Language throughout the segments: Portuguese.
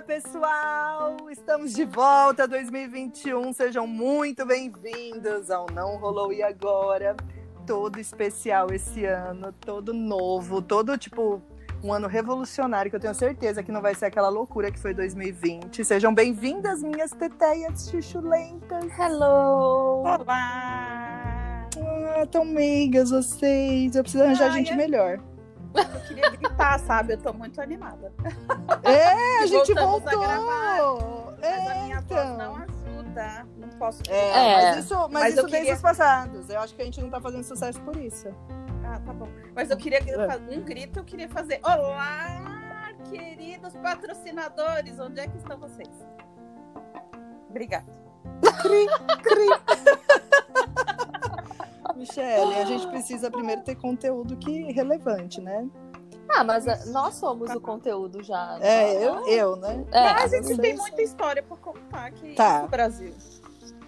Olá, pessoal! Estamos de volta 2021. Sejam muito bem-vindos ao Não Rolou e Agora. Todo especial esse ano, todo novo, todo tipo um ano revolucionário que eu tenho certeza que não vai ser aquela loucura que foi 2020. Sejam bem-vindas, minhas teteias chuchulentas. Hello! Olá! Ah, tão meigas vocês. Eu preciso arranjar gente melhor. Eu queria gritar, sabe? Eu tô muito animada. É, a gente voltou. a gravar. Mas É, a minha então. voz não ajuda. Não posso. É, É. mas isso, mas Mas isso eu desde queria- os passados. Eu acho que a gente não tá fazendo sucesso por isso. Ah, tá bom. Mas eu queria É. fazer um grito, eu queria fazer. Olá, queridos patrocinadores! Onde é que estão vocês? Obrigada. Cri, cri. Michele, a gente precisa primeiro ter conteúdo que relevante, né? Ah, mas ah, nós somos o conteúdo já. É, eu, eu né? É, Mas a gente não tem sei muita história pra contar aqui Tá. no Brasil.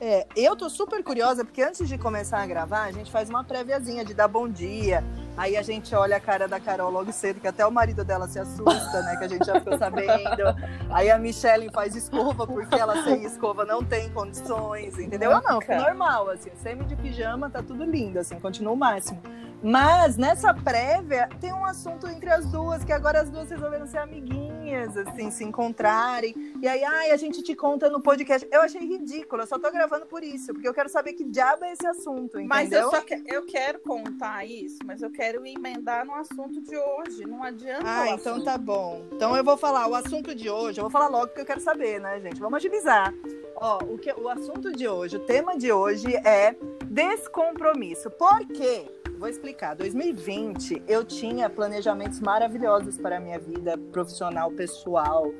É, eu tô super curiosa, porque antes de começar a gravar, a gente faz uma préviazinha de dar bom dia. Aí a gente olha a cara da Carol logo cedo, que até o marido dela se assusta, né? Que a gente já ficou sabendo. Aí a Michelle faz escova, porque ela sem escova não tem condições, entendeu? Eu não, Nunca. normal, assim, semi de pijama, tá tudo lindo, assim, continua o máximo. Mas nessa prévia tem um assunto entre as duas, que agora as duas resolveram ser amiguinhas, assim, se encontrarem. E aí, ai, a gente te conta no podcast. Eu achei ridículo, eu só tô gravando por isso, porque eu quero saber que diabo é esse assunto, entendeu? Mas eu só que- eu quero contar isso, mas eu quero emendar no assunto de hoje. Não adianta. Ah, então tá bom. Então eu vou falar o assunto de hoje, eu vou falar logo porque eu quero saber, né, gente? Vamos agilizar. Ó, o, que, o assunto de hoje, o tema de hoje é descompromisso. Por quê? Vou explicar. 2020 eu tinha planejamentos maravilhosos para a minha vida profissional, pessoal,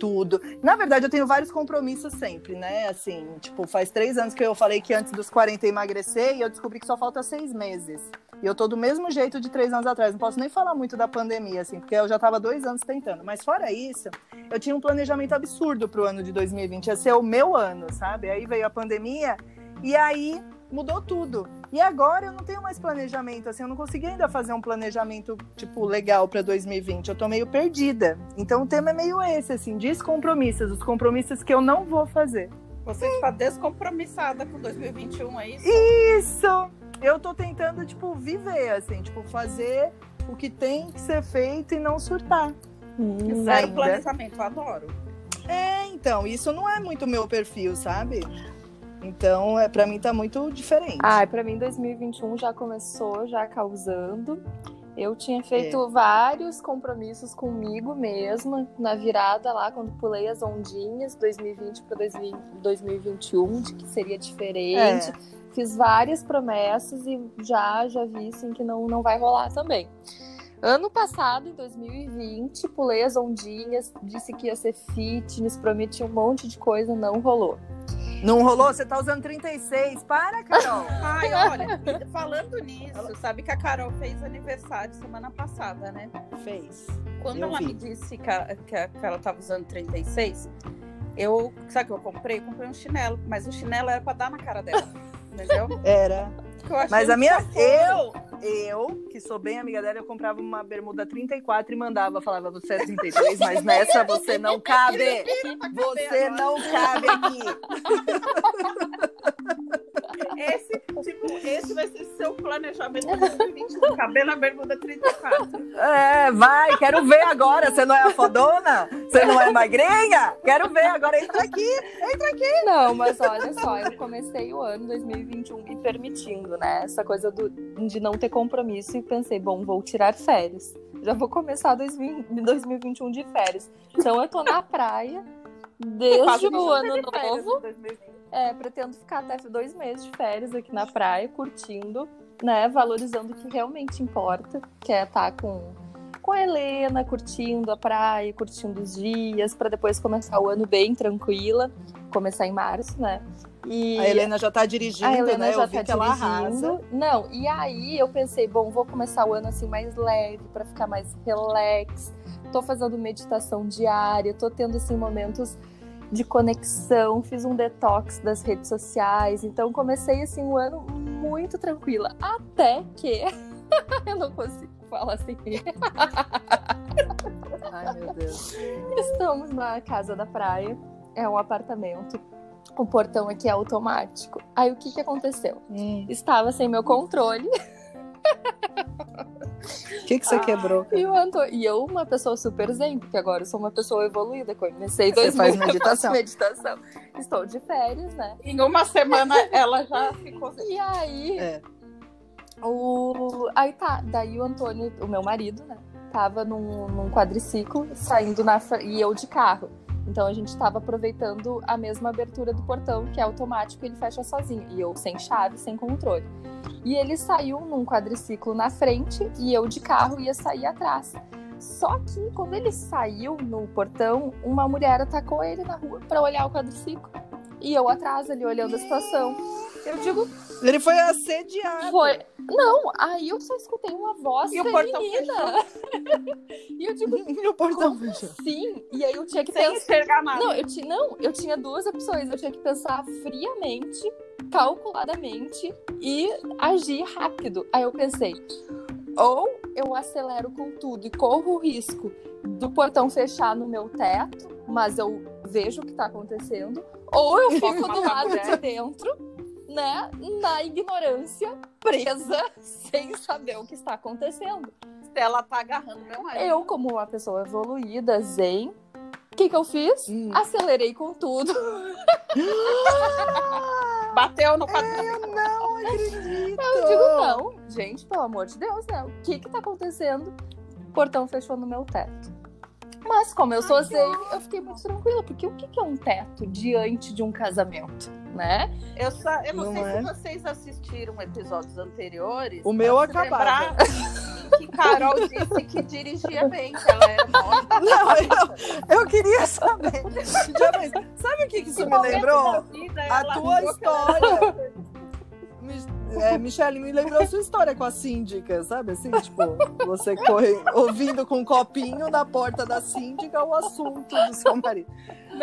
tudo. Na verdade, eu tenho vários compromissos sempre, né? Assim, tipo, faz três anos que eu falei que antes dos 40 ia emagrecer e eu descobri que só falta seis meses. E eu tô do mesmo jeito de três anos atrás. Não posso nem falar muito da pandemia, assim, porque eu já tava dois anos tentando. Mas fora isso, eu tinha um planejamento absurdo pro ano de 2020. Ia ser o meu ano, sabe? Aí veio a pandemia e aí mudou tudo. E agora eu não tenho mais planejamento, assim, eu não consegui ainda fazer um planejamento, tipo, legal para 2020. Eu tô meio perdida. Então o tema é meio esse, assim, descompromissos, os compromissos que eu não vou fazer. Você está descompromissada com 2021, é isso? Isso! Eu tô tentando, tipo, viver, assim, tipo, fazer o que tem que ser feito e não surtar. Hum, Zero ainda. planejamento, eu adoro. É, então, isso não é muito meu perfil, sabe? Então, é, para mim tá muito diferente. Ai, pra mim 2021 já começou já causando. Eu tinha feito É. vários compromissos comigo mesma na virada lá quando pulei as ondinhas 2020 para 2021 de que seria diferente. É. Fiz várias promessas e já já vi assim que não não vai rolar também. Ano passado, em 2020, pulei as ondinhas, disse que ia ser fitness, prometi um monte de coisa, não rolou. Não rolou? Você tá usando 36. Para, Carol. Ai, olha, falando nisso, sabe que a Carol fez aniversário semana passada, né? Fez. Quando Eu ela vi. me disse que, a- que a- que ela tava usando 36, eu. Sabe o que eu comprei? Eu comprei um chinelo, mas o chinelo era pra dar na cara dela. Entendeu? Era. Mas a minha. Eu, eu, que sou bem amiga dela, eu comprava uma bermuda 34 e mandava, falava, você é 33, mas nessa você não cabe. Você não cabe aqui. Esse, tipo, esse vai ser seu planejamento de 2021. Caber na bermuda 34. É, vai, quero ver agora. Você não é a fodona? Você não é magrinha? Quero ver agora. Entra aqui, entra aqui. Não, mas olha só, eu comecei o ano 2021 me permitindo, né? Essa coisa do, de não ter compromisso e pensei, bom, vou tirar férias. Já vou começar 2000 2021 de férias. Então eu tô na praia desde o ano novo. 2020. É, pretendo ficar até dois meses de férias aqui na praia, curtindo, né? Valorizando o que realmente importa, que é estar com, com a Helena, curtindo a praia, curtindo os dias, para depois começar o ano bem tranquila, começar em março, né? E A Helena já tá dirigindo, a Helena né? já Eu vi tá que ela arrasa. dirigindo. Não, e aí eu pensei, bom, vou começar o ano assim mais leve, para ficar mais relax. Tô fazendo meditação diária, tô tendo assim momentos de conexão, fiz um detox das redes sociais, então comecei assim o ano muito tranquila, até que eu não consigo fala assim. Ai, meu Deus. Estamos na casa da praia, é um apartamento. O portão aqui é automático. Aí o que, que aconteceu? Hum. Estava sem meu controle O que, que você quebrou? e, o Anto... e eu, uma pessoa super zen, porque agora eu sou uma pessoa evoluída. Comecei Você dois faz meses, meditação. meditação. Estou de férias, né? Em uma semana ela já ficou. E aí, É. o... aí tá, daí o Antônio, o meu marido, né? Tava num, num quadriciclo, saindo na e eu de carro. Então a gente tava aproveitando a mesma abertura do portão, que é automático, e ele fecha sozinho. E eu sem chave, sem controle. E ele saiu num quadriciclo na frente e eu de carro ia sair atrás. Só que quando ele saiu no portão, uma mulher atacou ele na rua pra olhar o quadriciclo. E eu atrás ali olhando a situação. Eu digo, Ele foi assediado. foi. Não, aí eu só escutei uma voz E o portão feminina. e eu digo, E o portão fechou. sim? E aí eu tinha que Sem pensar. Não eu, ti... não, eu tinha duas opções. Eu tinha que pensar friamente, calculadamente e agir rápido. Aí eu pensei, ou eu acelero com tudo e corro o risco do portão fechar no meu teto, mas eu vejo o que tá acontecendo, ou eu fico do lado de dentro, né, na ignorância, presa, sem saber o que está acontecendo. Ela tá agarrando meu marido. Eu, como uma pessoa evoluída, zen, o que que eu fiz? Hum. Acelerei com tudo. Bateu no quadril. Eu não acredito. Eu digo, não, gente, pelo amor de Deus, né? O que que tá acontecendo? O portão fechou no meu teto. Mas como eu sou zen, eu fiquei muito tranquila, porque o que que é um teto diante de um casamento, né? Eu, só, eu não, Não sei é? se vocês assistiram episódios anteriores. O meu acabava. Que Carol disse que dirigia bem, que ela era. Não, eu, eu queria saber. Sabe o que, que isso me lembrou? A tua história. É, Michelle, me lembrou a sua história com a síndica, sabe? Assim, tipo, você corre ouvindo com um copinho na porta da síndica o assunto do seu marido.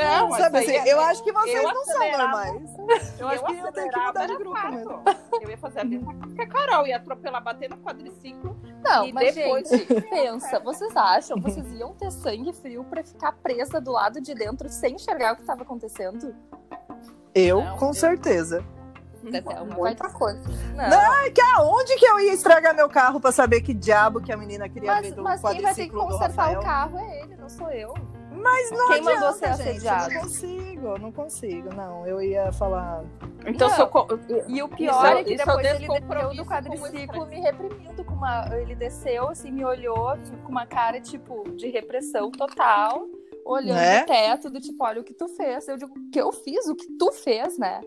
Não, sabe assim, é- eu acho que vocês eu não são normais. Eu acho que ia ter que mudar de grupo mesmo. Eu ia fazer a mesma coisa que a Carol, ia atropelar, bater no quadriciclo. Não, E mas depois- gente, pensa, vocês acham, vocês iam ter sangue frio pra ficar presa do lado de dentro sem enxergar o que tava acontecendo? Eu, Não, com eu- certeza. Até uma Muita coisa. Não, Aonde que eu ia estragar meu carro pra saber que diabo que a menina queria mas, ver do mas quem vai ter que consertar o carro é ele, não sou eu. Mas não Quem adianta, mandou ser gente, assediado? Eu não consigo, não consigo. Não, eu ia falar... Então, Não. co- E o pior Isso é- é que é depois ele desceu do quadriciclo me reprimindo com uma. Ele desceu, assim, me olhou com uma cara, tipo, de repressão total, olhando Né? o teto, do tipo, olha o que tu fez. Eu digo, o que eu fiz? O que tu fez, né?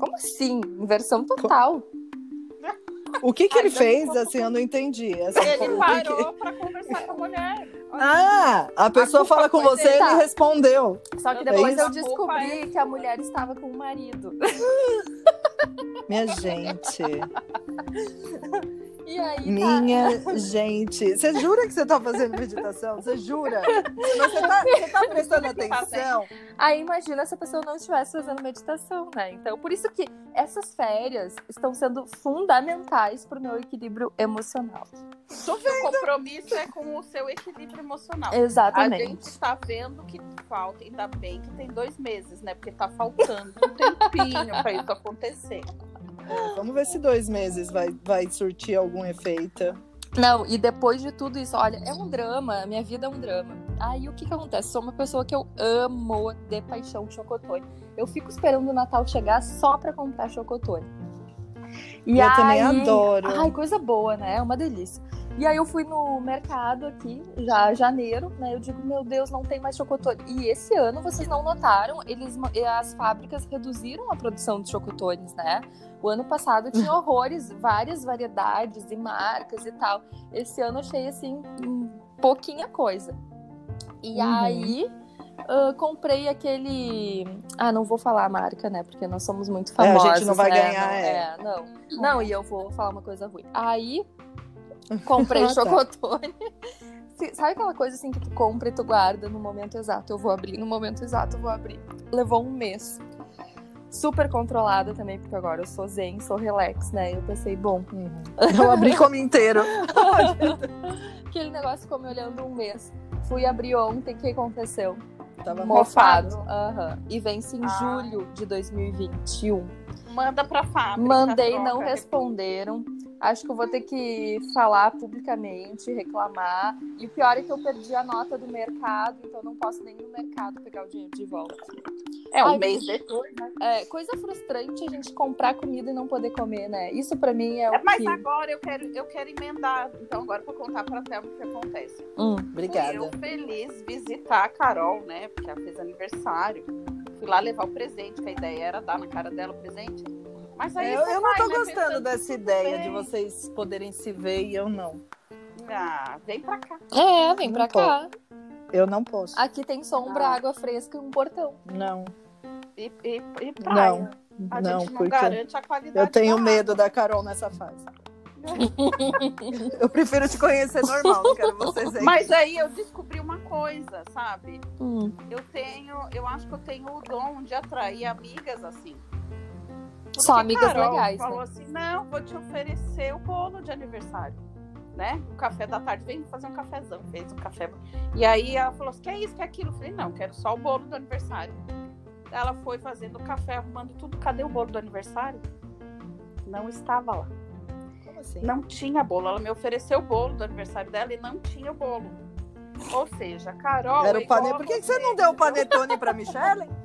Como assim? Inversão total. O que que ele fez, assim, eu não entendi. Assim, ele o que que- parou pra conversar com a mulher. Ah, a pessoa culpa fala com você e ele Tá. respondeu. Só que Eu depois eu descobri é que a mulher estava com o marido. Minha gente, E aí, tá. minha gente. Você jura que você tá fazendo meditação? Você jura? Você tá, você tá prestando atenção? Aí imagina se a pessoa não estivesse fazendo meditação, né? Então, por isso que essas férias estão sendo fundamentais para o meu equilíbrio emocional. O compromisso é com o seu equilíbrio emocional. A Exatamente. gente tá vendo que falta, ainda bem que tem dois meses, né? Porque tá faltando um tempinho pra isso acontecer. É, vamos ver se dois meses vai, vai surtir algum efeito. Não, e depois de tudo isso, olha, é um drama, minha vida é um drama. Aí o que que acontece? Sou uma pessoa que eu amo de paixão chocotone. Eu fico esperando o Natal chegar só pra comprar chocotone. E Eu também aí- adoro. Ai, coisa boa, né? É uma delícia. E aí eu fui no mercado aqui, já janeiro, né? Eu digo, meu Deus, não tem mais chocotone. E esse ano, vocês não notaram, eles, as fábricas reduziram a produção de chocotones, né? O ano passado tinha horrores, várias variedades e marcas e tal. Esse ano eu achei assim, pouquinha coisa. E Uhum. aí ah, comprei aquele. Ah, não vou falar a marca, né? Porque nós somos muito É, a gente famosos. não vai né? ganhar, Não, é. não. Não, e eu vou falar uma coisa ruim. Aí comprei Ah, tá. chocotone. Se- Sabe aquela coisa assim que tu compra e tu guarda no momento exato? Eu vou abrir, no momento exato eu vou abrir. Levou um mês. super controlada também, porque agora eu sou zen, sou relax, né? Eu pensei, bom, Eu abri como inteiro. aquele negócio ficou me olhando um mês. Fui abrir ontem, o que aconteceu? Tava Mofado. Aham. E vence em Ah. julho de 2021. Manda pra fábrica. Mandei, troca. não responderam. Acho que eu vou ter que falar publicamente, reclamar. E o pior é que eu perdi a nota do mercado, então eu não posso nem no mercado pegar o dinheiro de volta. É um Ai, mês depois, né? É coisa frustrante a gente comprar comida e não poder comer, né? Isso pra mim é o É, Mas que... agora eu quero, eu quero emendar. Então, agora pra contar pra Thelma o que acontece. Hum. Obrigada. Fui eu feliz visitar a Carol, né? Porque ela fez aniversário. Fui lá levar o presente, que a ideia era dar na cara dela o presente. Mas aí Eu, eu não tô né, gostando dessa ideia de bem. vocês poderem se ver e eu não. Ah, vem pra cá. É, vem pra Não cá. Eu não posso. Aqui tem sombra, Ah. água fresca e um portão. Não, E, e, e praia. A não, gente não porque garante a qualidade eu tenho da medo da Carol nessa fase. Eu prefiro te conhecer normal, não quero vocês aí. Mas aí eu descobri uma coisa, sabe? Hum. Eu tenho, eu acho que eu tenho o dom de atrair amigas assim. Só Porque amigas Carol legais, falou né? assim: não, vou te oferecer o bolo de aniversário. Né? O café da tarde, vem fazer um cafezão, fez um café. E aí ela falou assim: quer isso, quer aquilo? Eu falei, não, quero só o bolo do aniversário. Ela foi fazendo o café, arrumando tudo. Cadê o bolo do aniversário? Não estava lá. Como assim? Não tinha bolo. Ela me ofereceu o bolo do aniversário dela e não tinha o bolo. Ou seja, Carol. Era é o pane... igual a Por que que você não deu o panetone pra Michelle?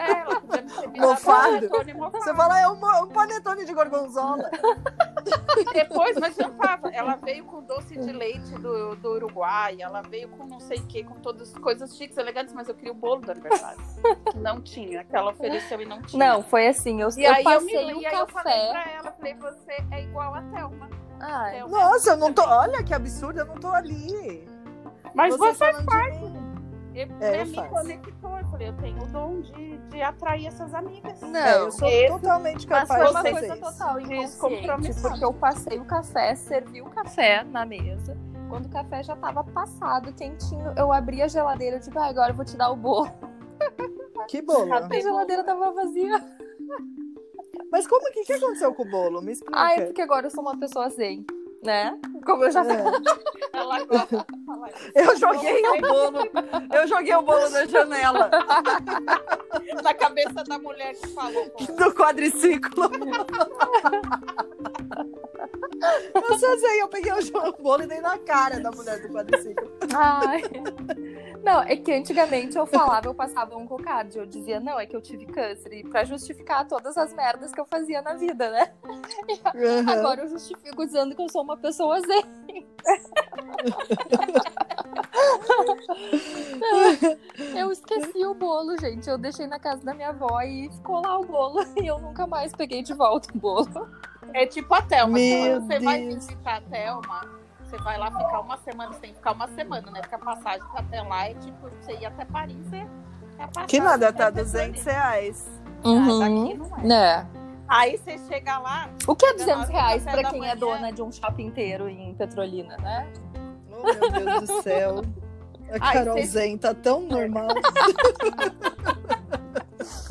É, ela podia me me Mofado? panetone mofado. Você fala, é um, um panetone de gorgonzola. Depois, mas já tava. Ela veio com doce de leite do, do Uruguai, ela veio com não sei o que, com todas as coisas chiques, elegantes, mas eu queria o bolo aniversário. que não tinha, que ela ofereceu e não tinha. Não, foi assim, eu, E eu aí eu, passei me, o e aí eu falei café. pra ela, falei, você é igual a Thelma. Ai, Thelma Nossa, eu não tô. Olha que absurdo, eu não tô ali. Mas você falando de mim. E, É, né, eu me faço. conectou. Eu tenho o dom de, de atrair essas amigas. Não, É, eu sou esse- totalmente Mas capaz foi uma de coisa fazer isso. total inconsciente, porque eu passei o café, servi o café na mesa. Quando o café já tava passado, quentinho, eu abri a geladeira e digo, ah, agora eu vou te dar o bolo. Que bolo. A geladeira tava vazia. Mas como que, que aconteceu com o bolo? Me explica. Ah, é porque agora eu sou uma pessoa zen, né? Como eu já. É. Ela gosta de falar isso. Eu joguei o bolo. Eu joguei o bolo na janela na cabeça da mulher que falou. do quadriciclo. Eu só sei, eu peguei o bolo e dei na cara da mulher do quadriciclo. Ai. Não, é que antigamente eu falava, eu passava um cocard. Eu dizia, não, é que eu tive câncer. E pra justificar todas as merdas que eu fazia na vida, né? Uhum. Agora eu justifico dizendo que eu sou uma pessoa zen. eu esqueci o bolo, gente. Eu deixei na casa da minha avó e ficou lá o bolo. E eu nunca mais peguei de volta o bolo. É tipo a Thelma. Meu Quando você vai Deus. visitar a Thelma, você vai lá ficar uma semana, você tem que ficar uma semana, né? Porque a passagem até lá é tipo, você ir até Paris é, é a passagem. Que nada, tá é 200 reais. Ah, não é. Né? Aí você chega lá, O que é Chega na 200 hora do reais da quem é manhã. dona de um shopping inteiro em Petrolina, né? Oh, meu Deus do céu. A Ai, Carol cê- Zen tá tão normal.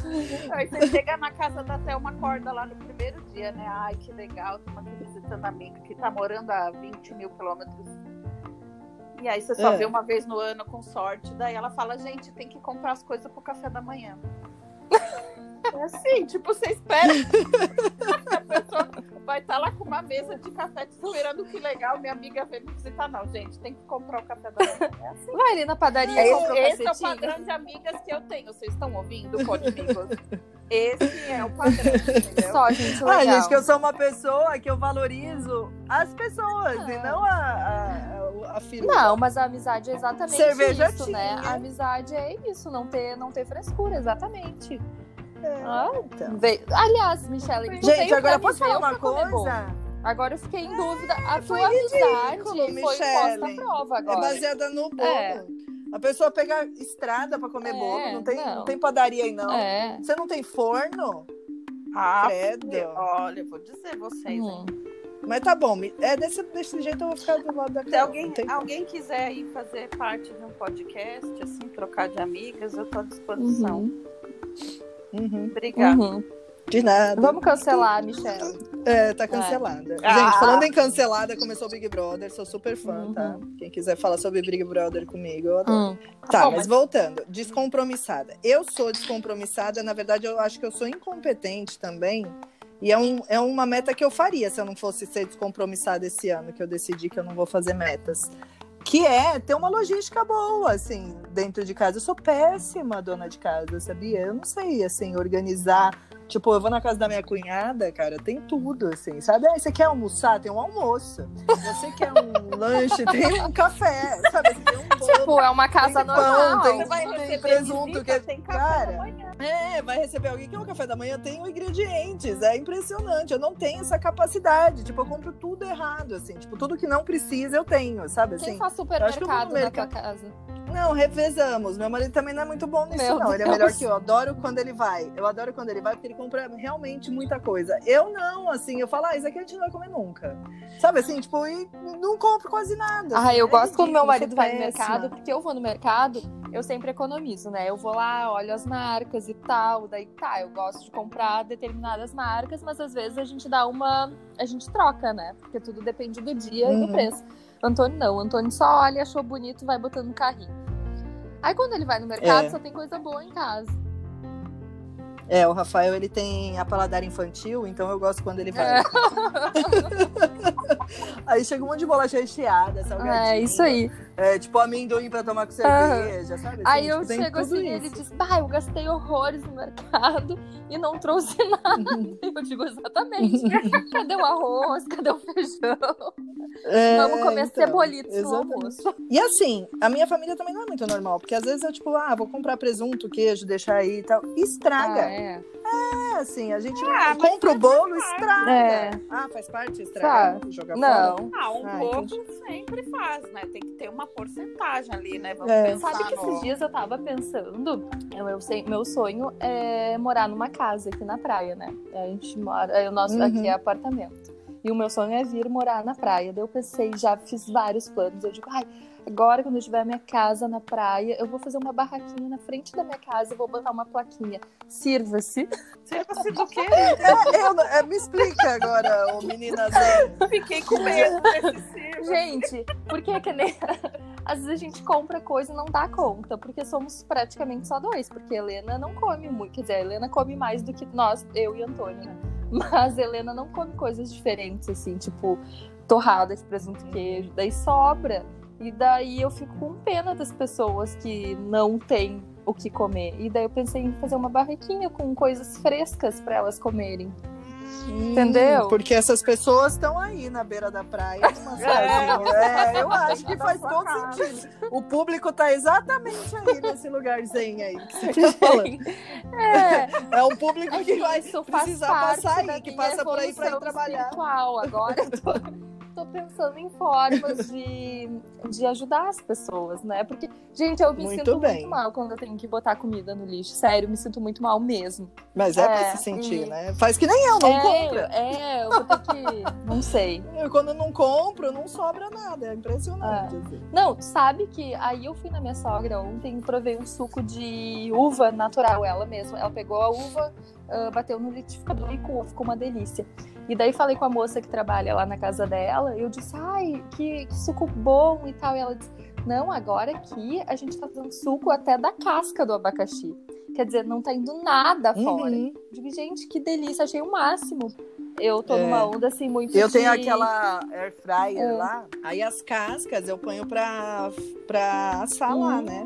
aí você chega na casa da Thelma, acorda lá no primeiro dia, né? Ai, que legal, estamos aqui visitando a amiga que tá morando a 20 mil quilômetros. E aí você só É. vê uma vez no ano com sorte. Daí ela fala, gente, tem que comprar as coisas pro café da manhã. É assim, tipo, você espera que a pessoa vai estar lá com uma mesa de café te esperando, que legal, minha amiga veio me visitar. Não, gente, tem que comprar o café da manhã. É assim. Vai ali na padaria e Esse, compra o esse é o padrão de amigas que eu tenho. Vocês estão ouvindo, Pode Amigos? Esse é o padrão, entendeu? Só, gente, Ah, legal. gente, que eu sou uma pessoa que eu valorizo as pessoas e Ah. não a, a, a, a firula. Não, mas a amizade é exatamente Cerveja isso, tinha. né? A amizade é isso, não ter, não ter frescura, exatamente. É, Ah, então. Veio- Aliás, Michelle, Gente, agora posso falar uma coisa? Agora eu fiquei em dúvida. A foi tua amizade foi Michele. posta à prova É agora. baseada no bolo. É. A pessoa pega estrada pra comer É, bolo, não tem, não. não tem padaria aí, não. É. Você não tem forno? Ah, Credo. olha, eu vou dizer vocês, Hum. hein? Mas tá bom, é desse, desse jeito eu vou ficar do lado da Se alguém, alguém quiser ir fazer parte de um podcast, assim, trocar de amigas, eu tô à disposição. Uhum. Uhum. Obrigada. Uhum. De nada. Vamos cancelar, Michelle. É, tá cancelada. Ah. Gente, falando em cancelada, começou o Big Brother, sou super fã, Uhum. tá? Quem quiser falar sobre Big Brother comigo, eu adoro. Hum. Tá, Bom, mas mas- voltando, descompromissada. Eu sou descompromissada, na verdade, eu acho que eu sou incompetente também. E é, um, é uma meta que eu faria se eu não fosse ser descompromissada esse ano, que eu decidi que eu não vou fazer metas. Que é ter uma logística boa, assim, dentro de casa. Eu sou péssima dona de casa, sabia? Eu não sei, assim, organizar. Tipo, eu vou na casa da minha cunhada, cara, tem tudo, assim, sabe? Ah, você quer almoçar? Tem um almoço. Você quer um lanche? Tem um café, sabe? Tem um bolo. Tipo, é uma casa Tem pão, normal. tem- Você vai tem presunto que- tem café Cara, da manhã. É, vai receber alguém que é o café da manhã, tem ingredientes. É impressionante. Eu não tenho essa capacidade. Tipo, eu compro tudo errado, assim. Tipo, tudo que não precisa eu tenho, sabe? Quem Assim, faz acho que eu vou supermercado no na mercado. tua casa? Não, revezamos. Meu marido também não é muito bom nisso, Meu não. Ele é Deus. melhor que eu. Eu adoro quando ele vai. Eu adoro quando ele vai, porque ele compra realmente muita coisa. Eu não, assim, eu falo, ah, isso aqui a gente não vai comer nunca. Sabe assim, tipo, e não compro quase nada. Ah, eu É gosto quando meu marido vai no mercado, porque eu vou no mercado, eu sempre economizo, né? Eu vou lá, olho as marcas e tal, daí tá, eu gosto de comprar determinadas marcas, mas às vezes a gente dá uma. A gente troca, né? Porque tudo depende do dia e Uhum. do preço. Antônio não, Antônio só olha, achou bonito, vai botando no carrinho. Aí quando ele vai no mercado, É. só tem coisa boa em casa. É, o Rafael, ele tem a paladar infantil, então eu gosto quando ele vai. É. Aí chega um monte de bolacha recheada, salgadinho. É, isso aí. É, tipo amendoim pra tomar com cerveja, sabe? Assim, Aí tipo, eu tem chego assim e ele diz, bah, eu gastei horrores no mercado e não trouxe nada. Eu digo, exatamente. Cadê o arroz? Cadê o feijão? É, Vamos comer então, cebolitos no almoço. E assim, a minha família também não é muito normal, porque às vezes eu, tipo, ah, vou comprar presunto, queijo, deixar aí e tal. E estraga. Ah, é. É, assim, a gente Ah, compra o bolo, estraga. É. Ah, faz parte estragar? Jogar fora? Não. Ah, um Ah, pouco entendi. sempre faz, né? Tem que ter uma porcentagem ali, né? Vamos É. pensar Sabe que no- esses dias eu tava pensando, eu, eu sei- meu sonho é morar numa casa aqui na praia, né? A gente mora, é, o nosso Uhum. aqui é apartamento. E o meu sonho é vir morar na praia. Daí eu pensei, já fiz vários planos. Eu digo, ai, agora quando eu tiver minha casa na praia, eu vou fazer uma barraquinha na frente da minha casa e vou botar uma plaquinha. Sirva-se. Sirva-se do quê? É, eu não- é, me explica agora, ô menina. Fiquei com medo desse sirva. Gente, porque é que nem. Às vezes a gente compra coisa e não dá conta, porque somos praticamente só dois, porque a Helena não come muito. Quer dizer, a Helena come mais do que nós, eu e Antônio, né? Mas a Helena não come coisas diferentes, assim, tipo torrada de presunto queijo. Daí sobra. E daí eu fico com pena das pessoas que não têm o que comer. E daí eu pensei em fazer uma barraquinha com coisas frescas para elas comerem. Entendeu? Hum, Porque essas pessoas estão aí na beira da praia. salinha. É, eu acho que faz todo sentido. O público tá exatamente aí nesse lugarzinho aí que você tá falando. É, É um público É que vai precisar passar aí, que passa por aí pra ir trabalhar. Agora eu tô, tô pensando em formas de, de ajudar as pessoas, né? Porque, gente, eu me Muito sinto bem. muito mal quando eu tenho que botar comida no lixo. Sério, eu me sinto muito mal mesmo. Mas é, pra É, se sentir, e- né? Faz que nem eu, não é, compra. é, eu vou ter que. Não sei. Eu, quando não compro, não sobra nada. É impressionante. assim. Não, sabe que aí eu fui na minha sogra ontem e provei um suco de uva natural, ela mesma. Ela pegou a uva, ah, bateu no liquidificador e coou, ficou uma delícia. E daí falei com a moça que trabalha lá na casa dela, eu disse, ai, que, que suco bom e tal. E ela disse, não, agora aqui a gente tá fazendo suco até da casca do abacaxi. Quer dizer, não tá indo nada fora. Uhum. Digo, gente, que delícia, achei o máximo. Eu tô É. numa onda assim muito Eu de- tenho aquela air fryer É. lá, aí as cascas eu ponho pra, pra assar lá, né?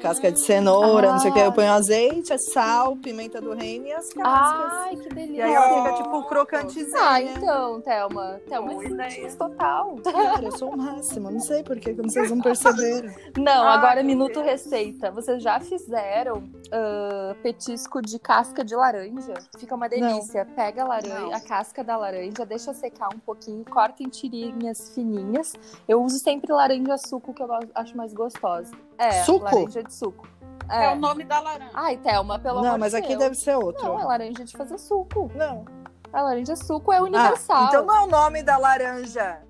Casca de cenoura, não sei o que. Ah. Eu ponho azeite, sal, pimenta do reino e as cascas. Ai, que e delícia. aí ela fica tipo crocantezinha. Ah, então, Thelma. Thelma é fitness total. Cara, eu sou o máximo. Não sei por que, como vocês não perceberam. Não, Ai, agora minuto Deus. receita. Vocês já fizeram ah, petisco de casca de laranja? Fica uma delícia. Pega a laranja, Não. a casca da laranja, deixa secar um pouquinho, corta em tirinhas fininhas. Eu uso sempre laranja suco, que eu acho mais gostosa. É, Suco? laranja de suco. É. É. o nome da laranja. Ai, Thelma, pelo amor não, mas de aqui Deus. deve ser outro. Não, é laranja de fazer suco. Não. A laranja suco é universal. Ah, então não é o nome da laranja.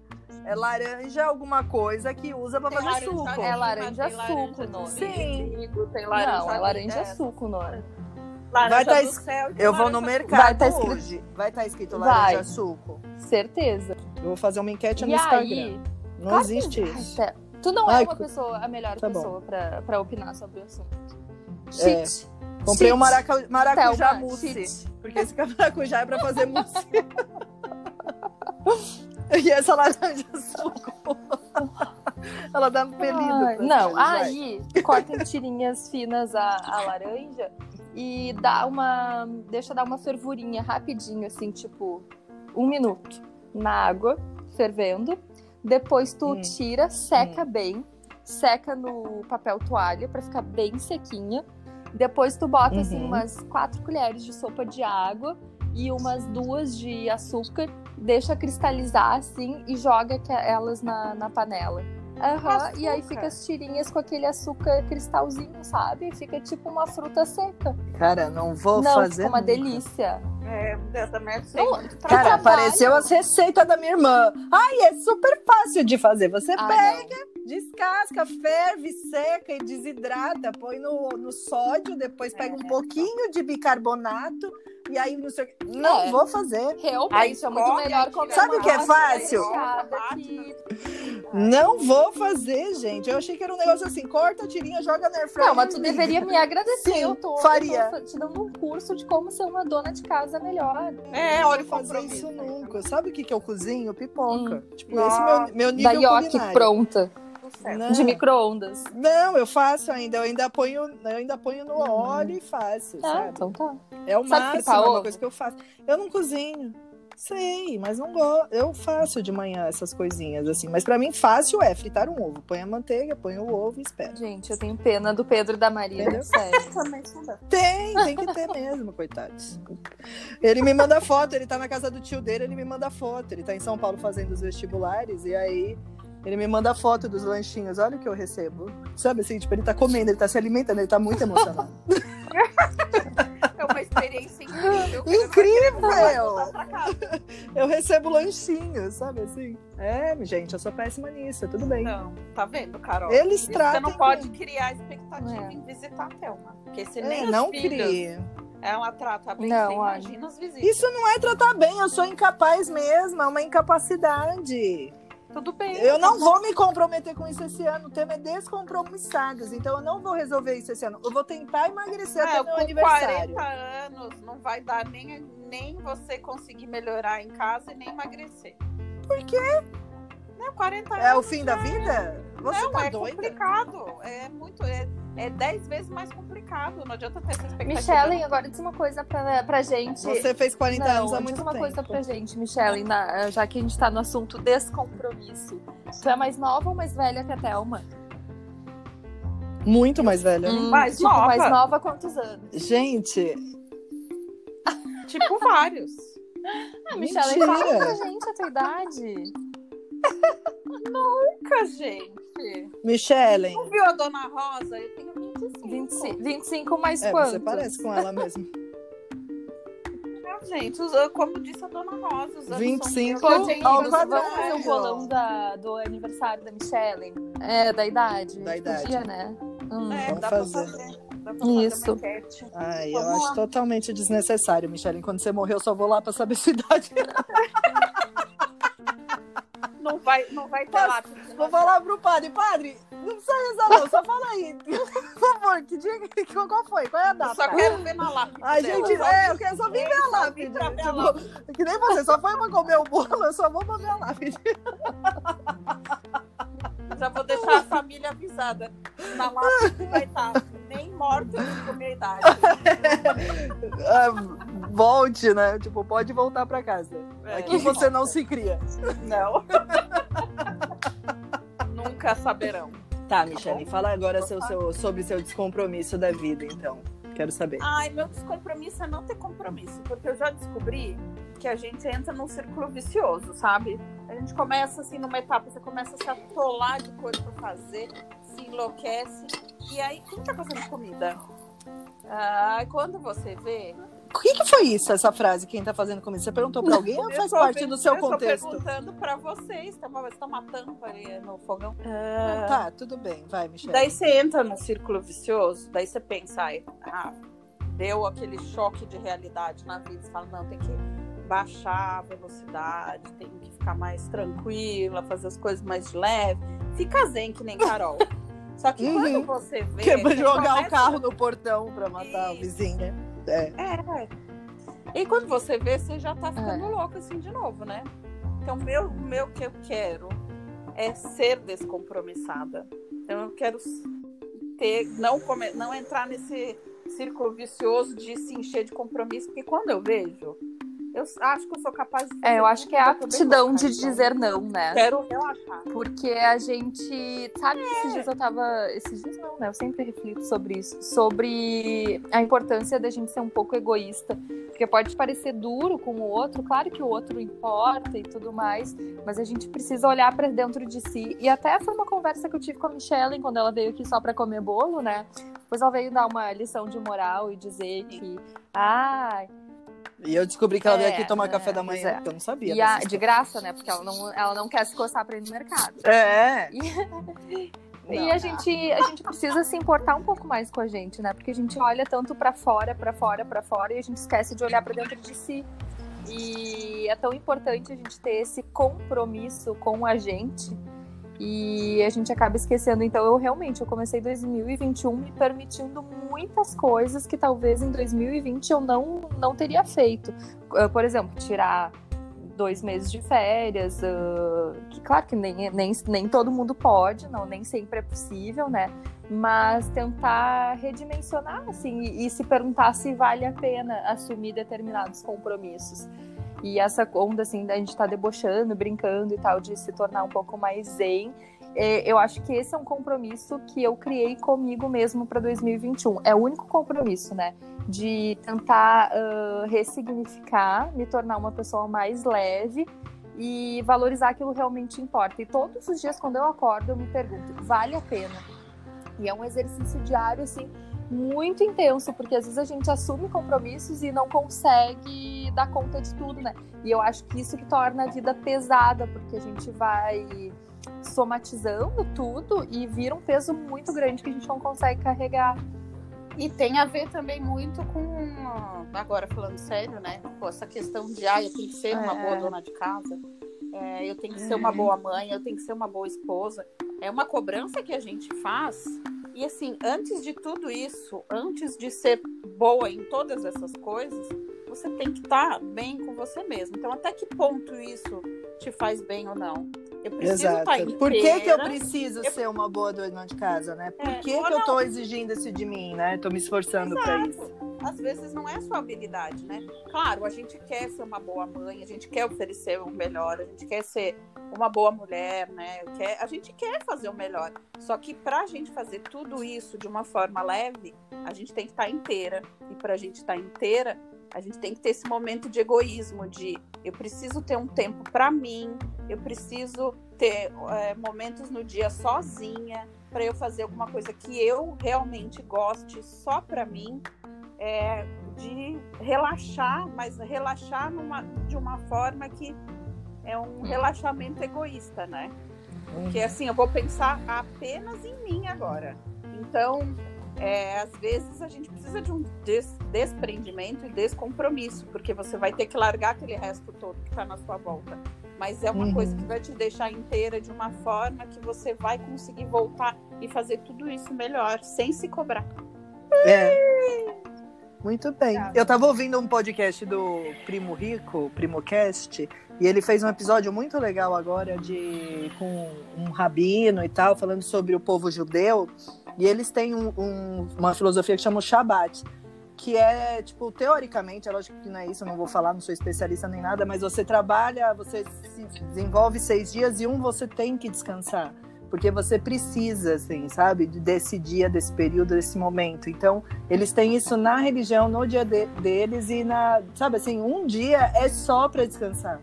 É laranja alguma coisa que usa pra Tem fazer laranja suco. É laranja tem suco, laranja não. de Sim. trigo, tem laranja Não, é laranja é. suco, Nora. Laranja Vai tá do es- céu de Eu vou no do- mercado Vai tá escrito- hoje. Vai estar escrito Vai. laranja suco. Certeza. Eu vou fazer uma enquete no E Instagram. aí, Não Claro que- existe Ai, isso. Té, Tu não Ai, é uma pessoa, a melhor Tá pessoa pra, pra opinar sobre o assunto. É. Comprei Shit. um maraca, maracujá Thelma, mousse. shit. Porque esse maracujá é pra fazer mousse. e essa laranja suco. Ela dá um pelido. Não, vai. aí corta em tirinhas finas a, a laranja e dá uma. Deixa dar uma fervurinha rapidinho, assim, tipo, um minuto na água, fervendo. Depois tu Hum. tira, seca bem, seca no papel toalha pra ficar bem sequinha. Depois tu bota assim Uhum. umas quatro colheres de sopa de água e umas duas de açúcar, deixa cristalizar assim e joga que- elas na, na panela. Aham, e aí fica as tirinhas com aquele açúcar cristalzinho, sabe? Fica tipo uma fruta seca. Cara, não vou Não, fazer. fica uma nunca. delícia. É, eu também sei Não, Cara, trabalho. apareceu as receitas da minha irmã. Ai, é super fácil de fazer. Você Ah, pega, não. descasca, ferve, seca e desidrata. Põe no, no sódio, depois pega um É. pouquinho de bicarbonato. E aí, não sei o que. Não É. vou fazer. Realmente, Aí é muito melhor comer Sabe o que é fácil? Não vou fazer, gente. Eu achei que era um negócio assim: corta a tirinha, joga na airfryer. Não, mas tu deveria me agradecer. Sim, eu tô, faria. eu tô te dando um curso de como ser uma dona de casa melhor. É, olha o compromisso. isso nunca. Sabe o que, que eu cozinho? Pipoca. Tipo, Nossa. esse meu, meu Da nível Yoki culinário. pronta, Não. de micro-ondas. Não, eu faço ainda. Eu ainda ponho, eu ainda ponho no óleo e faço, Ah, sabe? então tá. É o Sabe máximo, é uma ovo? coisa que eu faço. Eu não cozinho. Sei, mas não gosto. Eu faço de manhã essas coisinhas assim. Mas pra mim fácil é fritar um ovo. Põe a manteiga, põe o ovo e espera. Gente, eu tenho pena do Pedro e da Maria, Entendeu? sério. Também Tem, tem que ter mesmo, coitados. Ele me manda foto, ele tá na casa do tio dele, ele me manda foto. Ele tá em São Paulo fazendo os vestibulares e aí ele me manda foto dos lanchinhos. Olha o que eu recebo. Sabe assim, tipo, ele tá comendo, ele tá se alimentando, ele tá muito emocionado. É uma experiência incrível. Incrível! Eu recebo lanchinhos, sabe assim? É, gente, eu sou péssima nisso, tudo bem. Não, tá vendo, Carol? Eles Isso Você tratam. não pode criar expectativa É. em visitar a Thelma. Porque se É, nem não filhos crie. ela trata bem, Não, você imagina as visitas. Isso não é tratar bem, eu sou incapaz mesmo, é uma incapacidade. Tudo bem. Eu não vou me comprometer com isso esse ano. O tema é descompromissados. Então eu não vou resolver isso esse ano. Eu vou tentar emagrecer É, até meu aniversário. 40 anos não vai dar nem, nem você conseguir melhorar em casa e nem emagrecer. Por quê? Não, 40 anos. É o fim da vida? Você não, tá é doida? complicado. É muito. É, é 10 vezes mais complicado. Não adianta ter essa expectativa. Michelle, agora diz uma coisa pra, pra gente. Você fez 40 Não, anos há diz muito uma tempo. coisa pra gente, Michelle, na- já que a gente tá no assunto descompromisso. Tu é mais nova ou mais velha que a Thelma? Muito mais velha. Hum, Mais tipo, nova. mais nova há quantos anos? Gente, Tipo, vários. Ah, Michelle, fala pra gente a tua idade. Nunca, gente. Michelle. Não viu a Dona Rosa? Eu tenho 25. 25, 25 mais É, quantos? você parece com ela mesmo. Ah, gente, os- como disse a Dona Rosa, os anos 25 são gente, ao vamos quadrado. fazer o bolão da, do aniversário da Michelle? É, da idade. Da gente idade. Podia, né? Hum. É, Vamos dá fazer. pra fazer. Dá pra fazer Isso. Ai, eu Vamos acho lá. totalmente desnecessário, Michelle. Quando você morrer, eu só vou lá pra saber sua idade. Não vai, não vai ter Posso- lápis. Vou falar pro padre. Padre, não precisa rezar não, só fala aí. Por favor, que dia, que- qual foi? Qual é a Eu data? só quero ver na lápide. Ai, dela. gente, é, eu quero só vir ver a lápide. a Tipo, que nem você, só foi pra comer o bolo, eu só vou pra ver a lápide. Já vou deixar a família avisada. Na lápide vai estar nem morto com minha idade. Volte, né? Tipo, pode voltar pra casa. É. Aqui você não se cria. Não. Nunca saberão. Tá, Michelle, fala agora seu, seu- sobre seu descompromisso da vida, então. Quero saber. Ai, meu descompromisso é não ter compromisso, porque eu já descobri que a gente entra num círculo vicioso, sabe? A gente começa assim numa etapa, você começa a se atolar de coisa pra fazer, se enlouquece, e aí quem tá fazendo comida? Ah, quando você vê. O que, que foi isso, essa frase, quem tá fazendo comida? Você perguntou pra alguém ou faz parte do seu eu tô contexto? perguntando pra vocês, tá, você tá matando ali no fogão. Ah, Ah, Tá, tudo bem. Vai, Michelle. Daí você entra num círculo vicioso, daí você pensa, ai, ah, deu aquele choque de realidade na vida. Você fala, não, tem que baixar a velocidade, tem que ficar mais tranquila, fazer as coisas mais leve. Fica zen que nem Carol. Só que Uhum. quando você vê. Você jogar o começa- carro no portão pra matar o Isso. vizinho, né? É. É. E quando você vê, você já tá ficando louco assim de novo, né? Então, meu, o meu que eu quero é ser descompromissada. Então, eu quero ter, não, come, não entrar nesse círculo vicioso de se encher de compromisso, porque quando eu vejo, eu acho que eu sou capaz de. É, eu acho que é a aptidão louca, de então. dizer não, né? Quero relaxar. Porque a gente. Sabe que esses dias eu tava. Esses dias não, né? Eu sempre reflito sobre isso. Sobre a importância da gente ser um pouco egoísta. Porque pode parecer duro com o outro, claro que o outro importa e tudo mais, mas a gente precisa olhar pra dentro de si. E até foi uma conversa que eu tive com a Michelle quando ela veio aqui só pra comer bolo, né? Depois ela veio dar uma lição de moral e dizer que. Ah, E eu descobri que ela veio É, aqui tomar é, café da manhã, é. porque eu não sabia. e a- de graça, né? Porque ela não, ela não quer se coçar pra ir no mercado. É. E Não. a gente, a gente precisa se importar um pouco mais com a gente, né? Porque a gente olha tanto pra fora, pra fora, pra fora e a gente esquece de olhar pra dentro de si. E é tão importante a gente ter esse compromisso com a gente e a gente acaba esquecendo. Então, eu realmente eu comecei 2021 me permitindo muitas coisas que talvez em 2020 eu não, não teria feito. Uh, Por exemplo, tirar dois meses de férias, uh, que claro que nem, nem, nem todo mundo pode, não, nem sempre é possível, né? Mas tentar redimensionar, assim, e, e se perguntar se vale a pena assumir determinados compromissos. E essa onda, assim, da gente tá debochando, brincando e tal, de se tornar um pouco mais zen, é, eu acho que esse é um compromisso que eu criei comigo mesmo para 2021. É o único compromisso, né? De tentar uh, ressignificar, me tornar uma pessoa mais leve e valorizar aquilo realmente importa. E todos os dias, quando eu acordo, eu me pergunto: vale a pena? E é um exercício diário, assim, muito intenso, porque às vezes a gente assume compromissos e não consegue dar conta de tudo, né? E eu acho que isso que torna a vida pesada, porque a gente vai somatizando tudo e vira um peso muito grande que a gente não consegue carregar. E tem a ver também muito com, agora falando sério, né? Pô, essa questão de, ah, eu tenho que ser uma É. boa dona de casa, é, eu tenho que ser uma boa mãe, eu tenho que ser uma boa esposa. É uma cobrança que a gente faz. E assim, antes de tudo isso, antes de ser boa em todas essas coisas, você tem que estar bem com você mesmo. Então, até que ponto isso te faz bem ou não? Eu preciso Exato. estar inteira. Por que, que eu preciso Eu- ser uma boa dona de casa, né? Por É, que, que eu tô exigindo isso de mim, né? Tô me esforçando pra isso. Às vezes não é a sua habilidade, né? Claro, a gente quer ser uma boa mãe, a gente quer oferecer o melhor, a gente quer ser uma boa mulher, né? Quer, a gente quer fazer o melhor. Só que pra gente fazer tudo isso de uma forma leve, a gente tem que estar inteira. E pra gente estar inteira, a gente tem que ter esse momento de egoísmo, de eu preciso ter um tempo pra mim, eu preciso ter é, momentos no dia sozinha para eu fazer alguma coisa que eu realmente goste só pra mim, é, de relaxar, mas relaxar numa, de uma forma que é um relaxamento egoísta, né? Porque assim, eu vou pensar apenas em mim agora. Então, é, às vezes a gente precisa de um des- desprendimento e descompromisso, porque você vai ter que largar aquele resto todo que está na sua volta. Mas é uma Uhum. coisa que vai te deixar inteira de uma forma que você vai conseguir voltar e fazer tudo isso melhor, sem se cobrar. É. Muito bem. Tá. Eu tava ouvindo um podcast do Primo Rico, PrimoCast, e ele fez um episódio muito legal agora de com um rabino e tal, falando sobre o povo judeu. E eles têm um- um- uma filosofia que chama o Shabat, que é, tipo, teoricamente, é lógico que não é isso, eu não vou falar, não sou especialista nem nada, mas você trabalha, você se desenvolve seis dias e um você tem que descansar. Porque você precisa, assim, sabe, desse dia, desse período, desse momento. Então, eles têm isso na religião, no dia de- deles e na, sabe assim, um dia é só para descansar,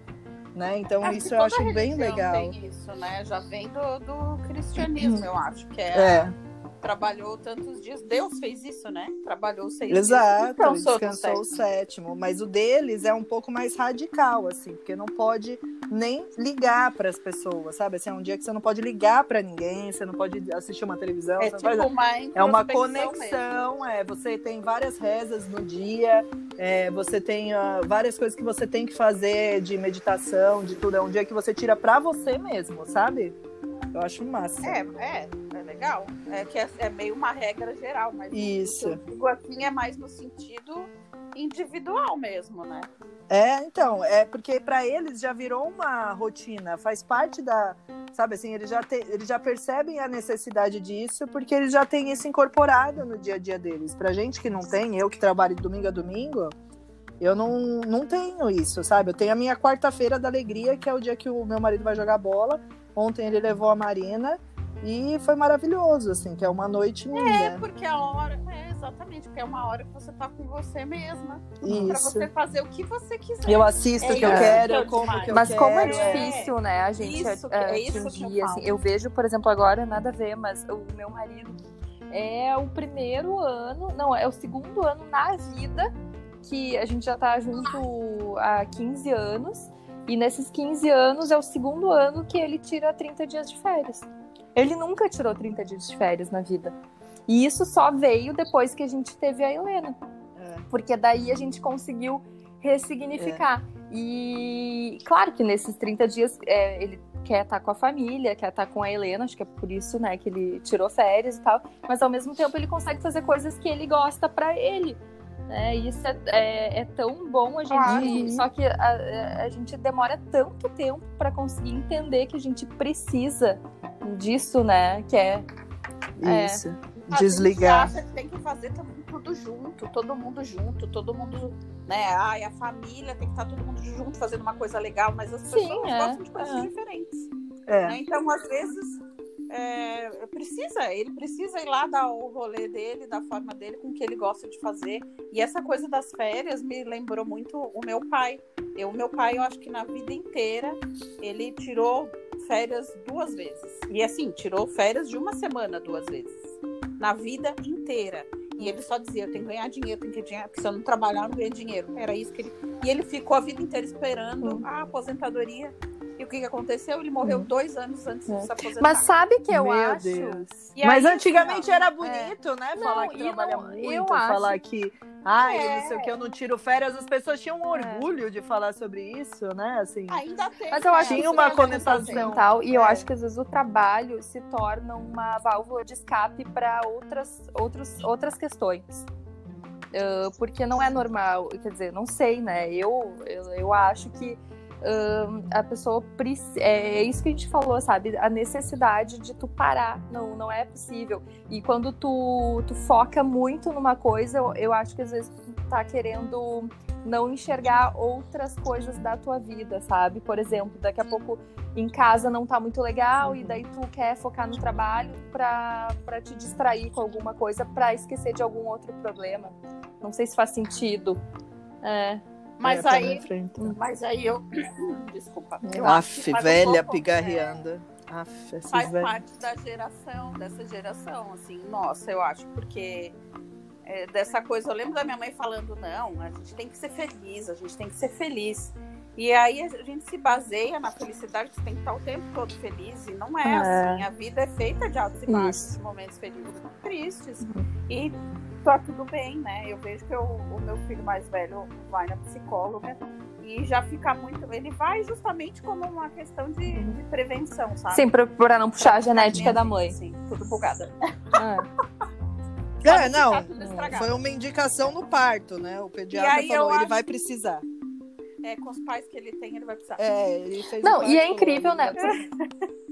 né? Então Acho isso que eu acho bem legal. Tem isso, né? Já vem do, do cristianismo, eu acho que é, É, trabalhou tantos dias. Deus fez isso, né? Trabalhou seis Exato, dias. descansou o sétimo. Mas o deles é um pouco mais radical, assim, porque não pode nem ligar para as pessoas, sabe? Assim, é um dia que você não pode ligar para ninguém, você não pode assistir uma televisão. É, tipo uma é uma conexão, é. Você tem várias rezas no dia, é, você tem uh, várias coisas que você tem que fazer de meditação, de tudo. É um dia que você tira para você mesmo, sabe? Eu acho massa. É, é legal. É que é, é meio uma regra geral, mas Isso. o que eu digo assim é mais no sentido individual mesmo, né? É, então, é porque para eles já virou uma rotina, faz parte da, sabe assim, eles já, te, eles já percebem a necessidade disso porque eles já têm isso incorporado no dia a dia deles. Pra gente que não tem, eu que trabalho de domingo a domingo, eu não, não tenho isso, sabe? Eu tenho a minha quarta-feira da alegria, que é o dia que o meu marido vai jogar bola. Ontem ele levou a Marina e foi maravilhoso, assim, que é uma noite minha. É, porque a hora, é, exatamente, porque é uma hora que você tá com você mesma. Pra Isso. você fazer o que você quiser. Eu assisto o É que eu quero, que eu como o demais. que eu Mas quero. como é é. difícil, né, a gente Isso eh, é isso que eu atingir, assim. Eu vejo, por exemplo, agora, nada a ver, mas o meu marido é o primeiro ano, não, é o segundo ano na vida que a gente já tá junto há 15 anos. E nesses 15 anos é o segundo ano que ele tira 30 dias de férias. Ele nunca tirou 30 dias de férias na vida. E isso só veio depois que a gente teve a Helena. É. Porque daí a gente conseguiu ressignificar. E claro que nesses 30 dias é, ele quer estar com a família, quer estar com a Helena, acho que é por isso, né, que ele tirou férias e tal. Mas ao mesmo tempo ele consegue fazer coisas que ele gosta pra ele. Né? E isso é, é- é tão bom a gente. Só que a, a- gente demora tanto tempo pra conseguir entender que a gente precisa disso, né? Que é. É. Isso. A gente Desligar. acha que tem que fazer tudo, junto, todo mundo junto, todo mundo, né? Ai, a família tem que estar todo mundo junto fazendo uma coisa legal, mas as Sim, pessoas é, gostam de coisas é. diferentes. É. né? Então, às vezes, é, precisa, ele precisa ir lá dar o rolê dele, da forma dele, com o que ele gosta de fazer. E essa coisa das férias me lembrou muito o meu pai. Eu, meu pai, eu acho que na vida inteira, ele tirou férias duas vezes. E assim, tirou férias de uma semana duas vezes. Na vida inteira. E ele só dizia, eu tenho que ganhar dinheiro, tenho que ganhar porque se eu não trabalhar, eu não ganho dinheiro. Era isso que ele. E ele ficou a vida inteira esperando a aposentadoria. E o que, que aconteceu? Ele morreu dois anos antes É. de se aposentar. Mas sabe que eu Meu acho. Deus. E Mas aí, antigamente assim, era bonito, né? Não, falar que trabalha não- muito, eu falar acho- que. Ai, É. não sei o que, eu não tiro férias. As pessoas tinham um É. orgulho de falar sobre isso, né? Assim. Ainda tem. Mas eu acho Tinha uma conotação. mental e eu É. acho que às vezes o trabalho se torna uma válvula de escape para outras, outros, outras questões. Ah, porque não é normal, quer dizer, não sei, né? Eu, eu, eu acho que a pessoa precisa. É isso que a gente falou, sabe? A necessidade de tu parar. Não, não é possível. E quando tu, tu foca muito numa coisa, eu, eu acho que às vezes tu tá querendo não enxergar outras coisas da tua vida, sabe? Por exemplo, daqui a pouco em casa não tá muito legal e daí tu quer focar no trabalho pra te distrair com alguma coisa, pra esquecer de algum outro problema. Não sei se faz sentido. É. Mas É, pra aí. Mas aí eu. Desculpa. Eu acho que Aff, faz um velha pouco, pigarreando. Aff, esses faz velhos. parte da geração, dessa geração, assim, nossa, eu acho, porque é, dessa coisa, eu lembro da minha mãe falando, não, a gente tem que ser feliz, a gente tem que ser feliz. E aí a gente se baseia na felicidade, você tem que estar o tempo todo feliz, e não é, É. assim, a vida é feita de altos e baixos, Isso. momentos felizes e tristes, e tá tudo bem, né? Eu vejo que eu- o meu filho mais velho vai na psicóloga, e já fica muito. Ele vai justamente como uma questão de, de prevenção, sabe? Sim, pra, pra não puxar a genética da mãe. Sim, tudo bugada. É. É, não. Foi uma indicação no parto, né? O pediatra aí falou, ele vai que- precisar. É, com os pais que ele tem, ele vai precisar. É, ele fez Não, e é incrível, né?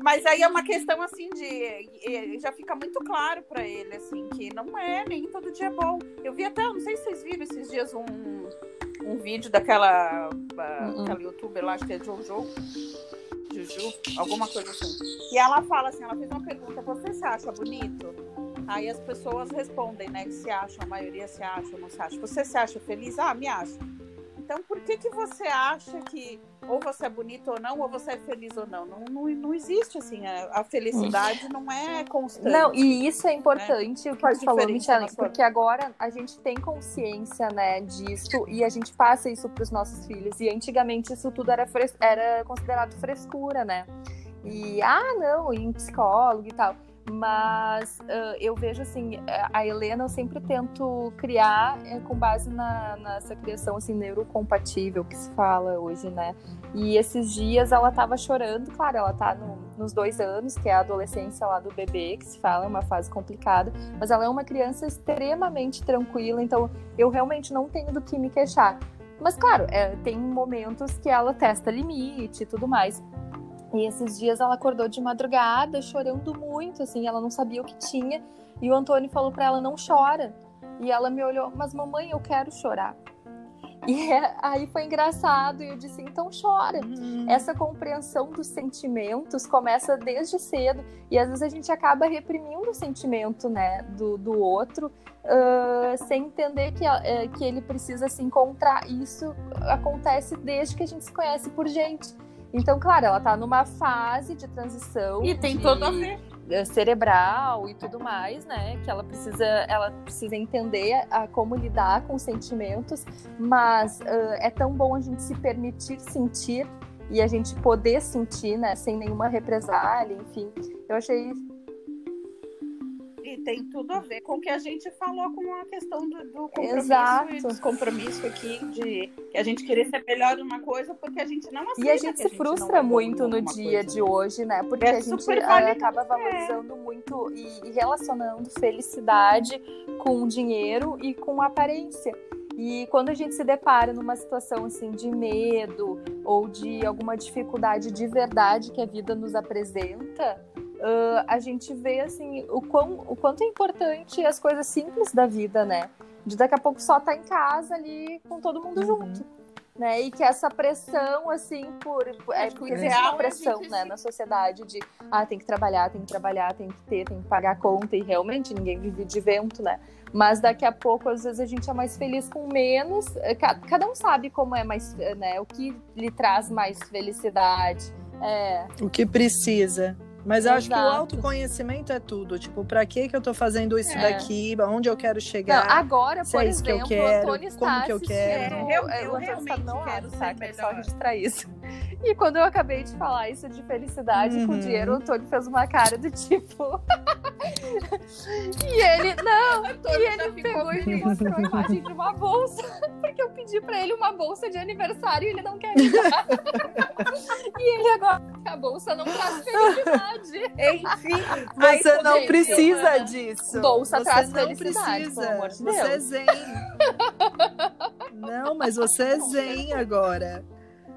Mas aí é uma questão assim de. Já fica muito claro pra ele, assim, que não é, nem todo dia é bom. Eu vi até, não sei se vocês viram esses dias um, um vídeo daquela Uhum. aquela youtuber lá, acho que é Jojo. Juju, alguma coisa assim. E ela fala assim, ela fez uma pergunta, você se acha bonito? Aí as pessoas respondem, né, que se acham, a maioria se acha, não se acha. Você se acha feliz? Ah, me acho. Então, por que que você acha que ou você é bonito ou não, ou você é feliz ou não? Não, não, não existe assim, a, a felicidade não é constante. Não, e isso é importante o que Faz tu falou, Michelle, porque agora a gente tem consciência, né, disso e a gente passa isso para os nossos filhos. E antigamente isso tudo era, fres- era considerado frescura, né? E, ah, não, em psicólogo e tal. Mas ah, eu vejo assim, a Helena eu sempre tento criar eh, com base na, nessa criação assim, neurocompatível que se fala hoje, né? E esses dias ela tava chorando, claro, ela tá no- nos dois anos, que é a adolescência lá do bebê, que se fala, é uma fase complicada, mas ela é uma criança extremamente tranquila, então eu realmente não tenho do que me queixar. Mas claro, é, tem momentos que ela testa limite e tudo mais. E esses dias ela acordou de madrugada, chorando muito, assim, ela não sabia o que tinha. E o Antônio falou pra ela: não chora. E ela me olhou, mas mamãe, eu quero chorar. E é- aí foi engraçado, e eu disse: então chora. Hum. Essa compreensão dos sentimentos começa desde cedo, e às vezes a gente acaba reprimindo o sentimento né, do, do outro, ah, sem entender que, eh, que ele precisa se encontrar. Isso acontece desde que a gente se conhece por gente. Então, claro, ela tá numa fase de transição. E tem de- a ver. eh, cerebral e tudo mais, né? Que ela precisa, ela precisa entender a, como lidar com os sentimentos, mas ah, é tão bom a gente se permitir sentir e a gente poder sentir, né? Sem nenhuma represália, enfim. Eu achei E tem tudo a ver com o que a gente falou com a questão do, do compromisso Exato. e descompromisso aqui, de que a gente querer ser melhor numa coisa porque a gente não aceita. E a gente se não frustra é bom muito no dia coisa. de hoje, né? Porque É a gente válido, acaba valorizando muito e, e relacionando felicidade com dinheiro e com aparência. E quando a gente se depara numa situação assim de medo ou de alguma dificuldade de verdade que a vida nos apresenta, ah, a gente vê assim o, quão, o quanto é importante as coisas simples da vida, né? De daqui a pouco só estar em casa ali com todo mundo Uhum. junto né? E que essa pressão, assim, por. é, porque existe é uma a pressão, né, na sociedade de ah, tem que trabalhar, tem que trabalhar, tem que ter, tem que pagar a conta, e realmente ninguém vive de vento, né? Mas daqui a pouco, às vezes, a gente é mais feliz com menos. Eh, ca- Cada um sabe como é mais, eh, né? O que lhe traz mais felicidade. É, O que precisa. Mas eu acho que o autoconhecimento é tudo. Tipo, pra que que eu tô fazendo isso É. daqui? Onde eu quero Não, chegar? agora, se por é isso que eu exemplo, quero, o Antônio está como que eu quero. É, eu- é, eu está realmente não quero tá? Quero só melhor. registrar isso. E quando eu acabei de falar isso de felicidade com Uhum. dinheiro, o Antônio fez uma cara do tipo. e ele, não, e ele pegou e me mostrou a imagem de uma bolsa. Porque eu pedi pra ele uma bolsa de aniversário e ele não quer me dar. e ele agora, a bolsa não traz felicidade. Enfim, aí Você tudo não bem, precisa disso. Bolsa você traz não precisa. pelo amor de você é zen. Não, mas você é zen agora.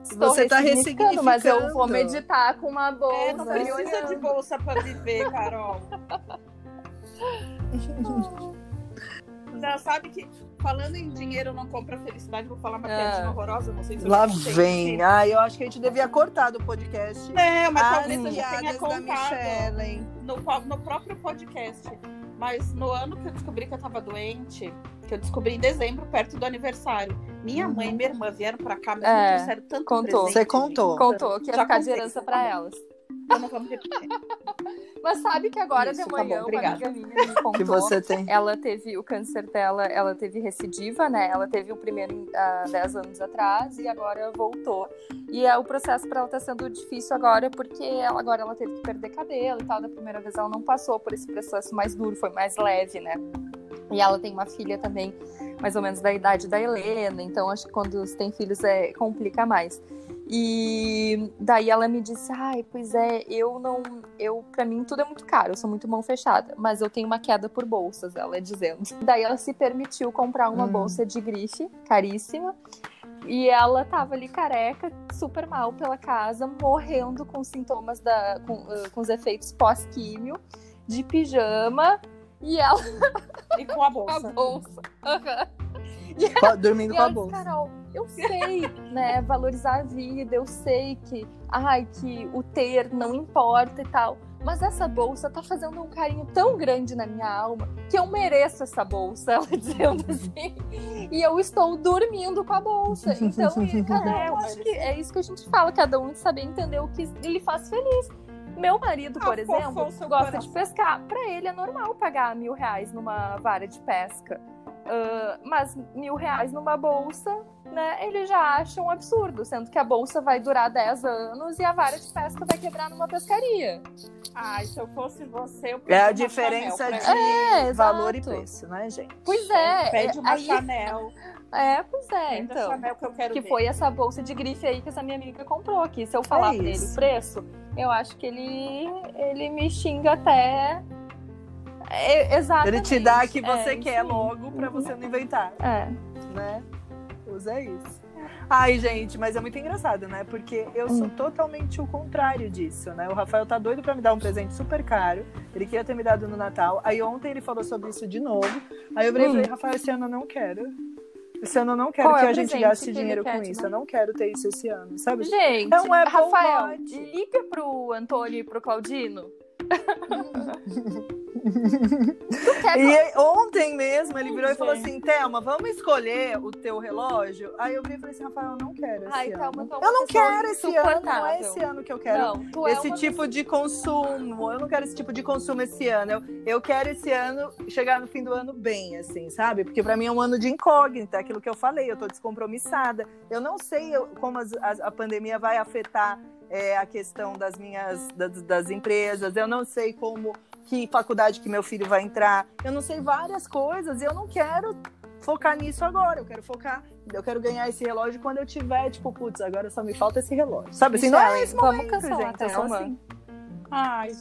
Estou Você tá ressignificando, Mas eu vou meditar com uma bolsa. É, não precisa de bolsa pra viver, Carol. Já sabe que falando em dinheiro não compra felicidade, vou falar uma Ah. piadinha horrorosa, não sei se eu Lá vem. Ah, eu acho que a gente devia cortar do podcast. Não, mas As talvez eu já tenha contado no, no próprio podcast. Mas no ano que eu descobri que eu tava doente, que eu descobri em dezembro, perto do aniversário, minha mãe e minha irmã vieram pra cá, mas É, me trouxeram tanto contou. presente. Você contou. Contou que ia Já ficar de herança pra elas. Então não vamos repetir. Mas sabe que agora Isso, de tá manhã bom, uma amiga minha me contou. Que você tem. Ela teve o câncer dela, ela teve recidiva, né? Ela teve o primeiro há 10 anos atrás e agora voltou. E é, o processo para ela tá sendo difícil agora porque ela, agora ela teve que perder cabelo e tal. Da primeira vez ela não passou por esse processo mais duro, foi mais leve, né? E ela tem uma filha também, mais ou menos da idade da Helena, então acho que quando você tem filhos é complica mais. E daí ela me disse: "Ai, pois é, eu não, eu para mim tudo é muito caro, eu sou muito mão fechada, mas eu tenho uma queda por bolsas", ela dizendo. Daí ela se permitiu comprar uma Hum. bolsa de grife, caríssima. E ela tava ali careca, super mal pela casa, morrendo com sintomas da com, com os efeitos pós-químio, de pijama, e ela E com a com a bolsa. bolsa. Aham. Dormindo E com a eu bolsa. Carol, eu sei, né, valorizar a vida, eu sei que, ai, que o ter não importa e tal. Mas essa bolsa tá fazendo um carinho tão grande na minha alma que eu mereço essa bolsa, ela dizendo assim. E eu estou dormindo com a bolsa. Então, cada É, um, mas acho que é isso que a gente fala, cada um saber entender o que lhe faz feliz. Meu marido, por Afofou exemplo, gosta coração. de pescar. Pra ele é normal pagar mil reais numa vara de pesca. Ah, mas mil reais numa bolsa, né? Ele já acha um absurdo, sendo que a bolsa vai durar 10 anos e a vara de pesca vai quebrar numa pescaria. Ai, se eu fosse você, eu É a diferença de. É, valor e preço, né, gente? Pois é. Pede uma aí- Chanel. É, pois é, Pede então. Chanel que eu quero Que ver. foi essa bolsa de grife aí que essa minha amiga comprou aqui. Se eu falar pra ele o preço, eu acho que ele, ele me xinga até. É, exatamente. Ele te dá a que É, você isso quer aí. logo pra você não inventar, É. né? Usa isso. Ai, gente, mas é muito engraçado, né? Porque eu sou Hum. totalmente o contrário disso, né? O Rafael tá doido pra me dar um presente super caro. Ele queria ter me dado no Natal. Aí ontem ele falou sobre isso de novo. Aí eu virei Hum. falei, Rafael, esse ano eu não quero. Esse ano eu não quero Qual é que o a gente gaste dinheiro com isso. dar? Eu não quero ter isso esse ano, sabe? Gente, É um Apple Rafael, liga pro Antônio e pro Claudino. Tu quer E ontem mesmo ele virou e falou assim: Thelma, vamos escolher o teu relógio? Aí eu virei e falei assim: Rafael, eu não quero esse Ai, ano. É eu não quero esse ano, não é esse ano que eu quero. Não, é esse uma tipo de consumo, eu não quero esse tipo de consumo esse ano. Eu, eu quero esse ano chegar no fim do ano bem, assim, sabe? Porque pra mim é um ano de incógnita, aquilo que eu falei, eu tô descompromissada. Eu não sei eu- como as- as- a pandemia vai afetar é, a questão das minhas das, das empresas, eu não sei como que faculdade que meu filho vai entrar, eu não sei várias coisas e eu não quero focar nisso agora. Eu quero focar, eu quero ganhar esse relógio quando eu tiver, tipo, putz, agora só me falta esse relógio. Sabe assim, não é esse vamos momento, cancelar gente. a Eu sou Thelma. assim. Ai.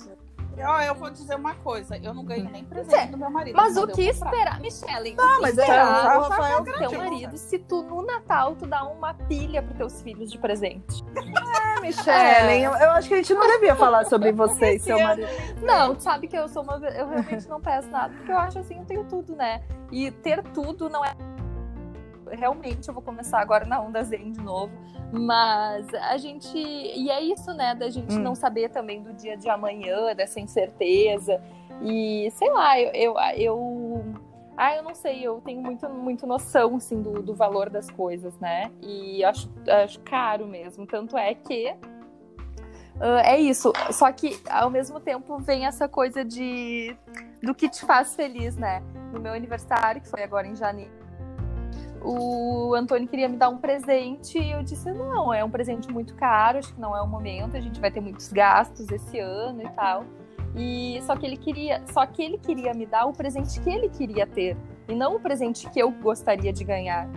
Ó, eu vou dizer uma coisa. Eu não ganho nem presente do meu marido. Mas o que comprar. esperar, Michele? Ah, o mas que é, esperar o Rafael do teu marido se tu no Natal tu dá uma pilha pros teus filhos de presente? É, Michelle, eu, eu acho que a gente não devia falar sobre você e seu marido. Não, tu sabe que eu sou uma. Eu realmente não peço nada, porque eu acho assim, eu tenho tudo, né? E ter tudo não é. Realmente, eu vou começar agora na onda zen de novo. Mas a gente. E é isso, né? Da gente Hum. não saber também do dia de amanhã, dessa incerteza. E sei lá, eu. eu, eu ah, eu não sei, eu tenho muito, muito noção, assim, do, do valor das coisas, né? E acho, acho caro mesmo. Tanto é que ah, é isso. Só que ao mesmo tempo vem essa coisa de do que te faz feliz, né? No meu aniversário, que foi agora em janeiro, o Antônio queria me dar um presente e eu disse: não, é um presente muito caro, acho que não é o momento, a gente vai ter muitos gastos esse ano e tal. E só que ele queria, só que ele queria me dar o presente que ele queria ter e não o presente que eu gostaria de ganhar.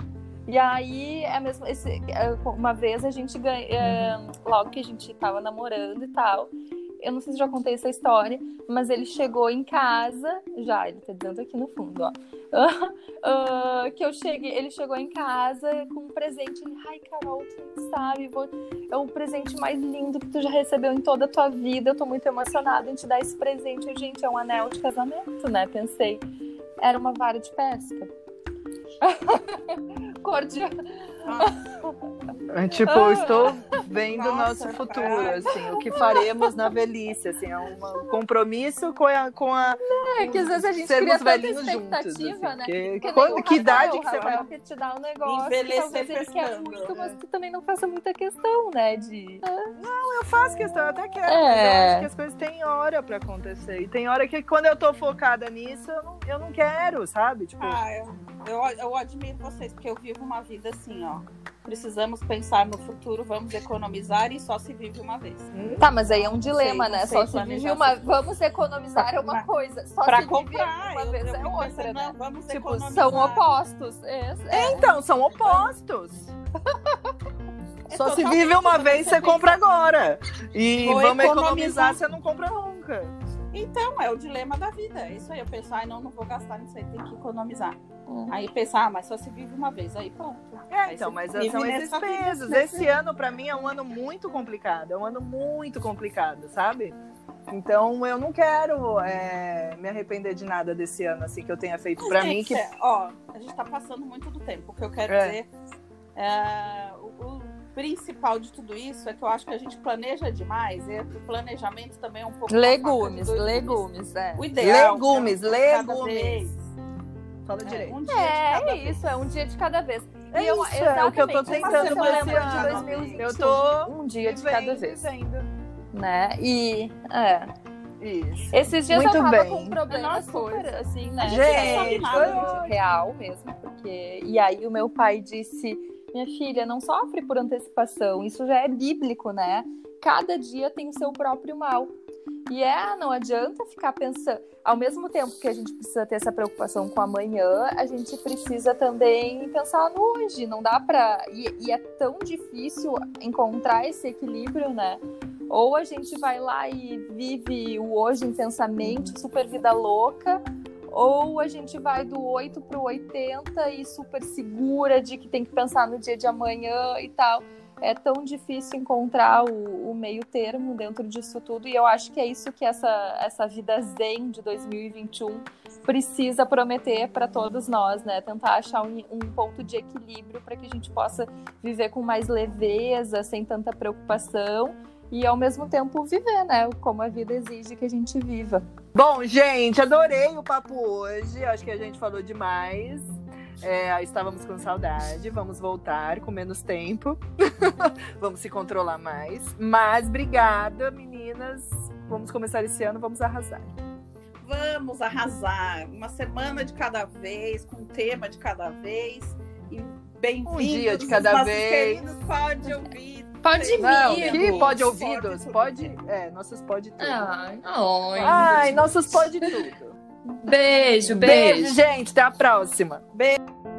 E aí, é mesmo, esse, é, uma vez a gente ganha, é, logo que a gente tava namorando e tal, eu não sei se já contei essa história, mas ele chegou em casa, já, ele tá dizendo aqui no fundo, ó. Ah, que eu cheguei, ele chegou em casa com um presente. Ele, ai, Carol, tu não sabe, vou- é o presente mais lindo que tu já recebeu em toda a tua vida. Eu tô muito emocionada em te dar esse presente. Eu, gente, é um anel de casamento, né? Pensei. Era uma vara de pesca. Cor de. Tipo, Ah. eu estou vendo o Nossa, nosso futuro, cara. assim, o que faremos na velhice, assim, é um compromisso com a, com a É que às vezes a gente cria tanta velhinhos juntos, expectativa, assim, né? porque Porque daí quando- o que Rafael, idade que você vai quer te dar um negócio que Envelhecer ele quer muito, mas tu também não faça muita questão, né? De. Eu faço questão, eu até quero, É. mas eu acho que as coisas têm hora pra acontecer. E tem hora que quando eu tô focada nisso, eu não, eu não quero, sabe? Tipo, Ah, eu, eu, eu admiro vocês, porque eu vivo uma vida assim, ó. Precisamos pensar no futuro, vamos economizar e só se vive uma vez. hum, Tá, mas aí é um dilema, sei, né? sei Só se vive uma. Vamos economizar é uma Pra- coisa. Só Pra se vive comprar, uma eu, vez eu é outra, pensando, né? não, vamos Tipo, economizar. são opostos. É, é. então, são opostos. É Só se vive uma vez, você compra agora. E Vou vamos economizar. economizar, você não compra nunca. Então, é o dilema da vida. É isso aí. Eu penso, ai, não, não vou gastar nisso aí, tem que economizar. Hum. Aí pensar, ah, mas só se vive uma vez. Aí pronto. É, então, mas vive são esses pesos. nesse- Esse ano, pra mim, é um ano muito complicado. É um ano muito complicado, sabe? Então eu não quero é, me arrepender de nada desse ano, assim, que eu tenha feito pra mim. Que... É, ó, a gente tá passando muito do tempo. O que eu quero É. dizer. é, o, o principal de tudo isso é que eu acho que a gente planeja demais. E o planejamento também é um pouco. Legumes, legumes, é. O ideal. Legumes, é cada legumes. vez. Fala É, direito. um dia de cada É, vez. isso, é um dia de cada vez. É E eu- isso, é o que eu tô tentando fazer de ano. 2021, Eu tô um dia de cada vez, vivendo. né? E é, Isso. esses dias Muito eu tava bem. com um problema super coisa. assim, né? A gente sabe não sabe nada real mesmo, porque e aí o meu pai disse: "Minha filha, não sofre por antecipação, isso já é bíblico, né? Cada dia tem o seu próprio mal." E é, não adianta ficar pensando. Ao mesmo tempo que a gente precisa ter essa preocupação com amanhã, a gente precisa também pensar no hoje. Não dá pra. E, e é tão difícil encontrar esse equilíbrio, né? Ou a gente vai lá e vive o hoje intensamente, super vida louca, ou a gente vai do 8 pro 80 e super segura de que tem que pensar no dia de amanhã e tal é tão difícil encontrar o, o meio termo dentro disso tudo e eu acho que é isso que essa, essa vida zen de 2021 precisa prometer para todos nós, né? Tentar achar um, um ponto de equilíbrio para que a gente possa viver com mais leveza, sem tanta preocupação e ao mesmo tempo viver, né? Como a vida exige que a gente viva. Bom, gente, adorei o papo hoje. Acho que a gente falou demais. É, estávamos com saudade. Vamos voltar com menos tempo. vamos se controlar mais. Mas obrigada, meninas. Vamos começar esse ano, vamos arrasar. Vamos arrasar. Uma semana de cada vez, com um tema de cada vez. E bem-vindos. Um dia de cada vez. queridos Pode ouvir. Pode Não, vir. que pode Pode ouvidos? tudo. Pode. É, nossos pode tudo. Ai, ai. Ai, nossos pode tudo. Beijo, Beijo, gente. Até a próxima. Beijo.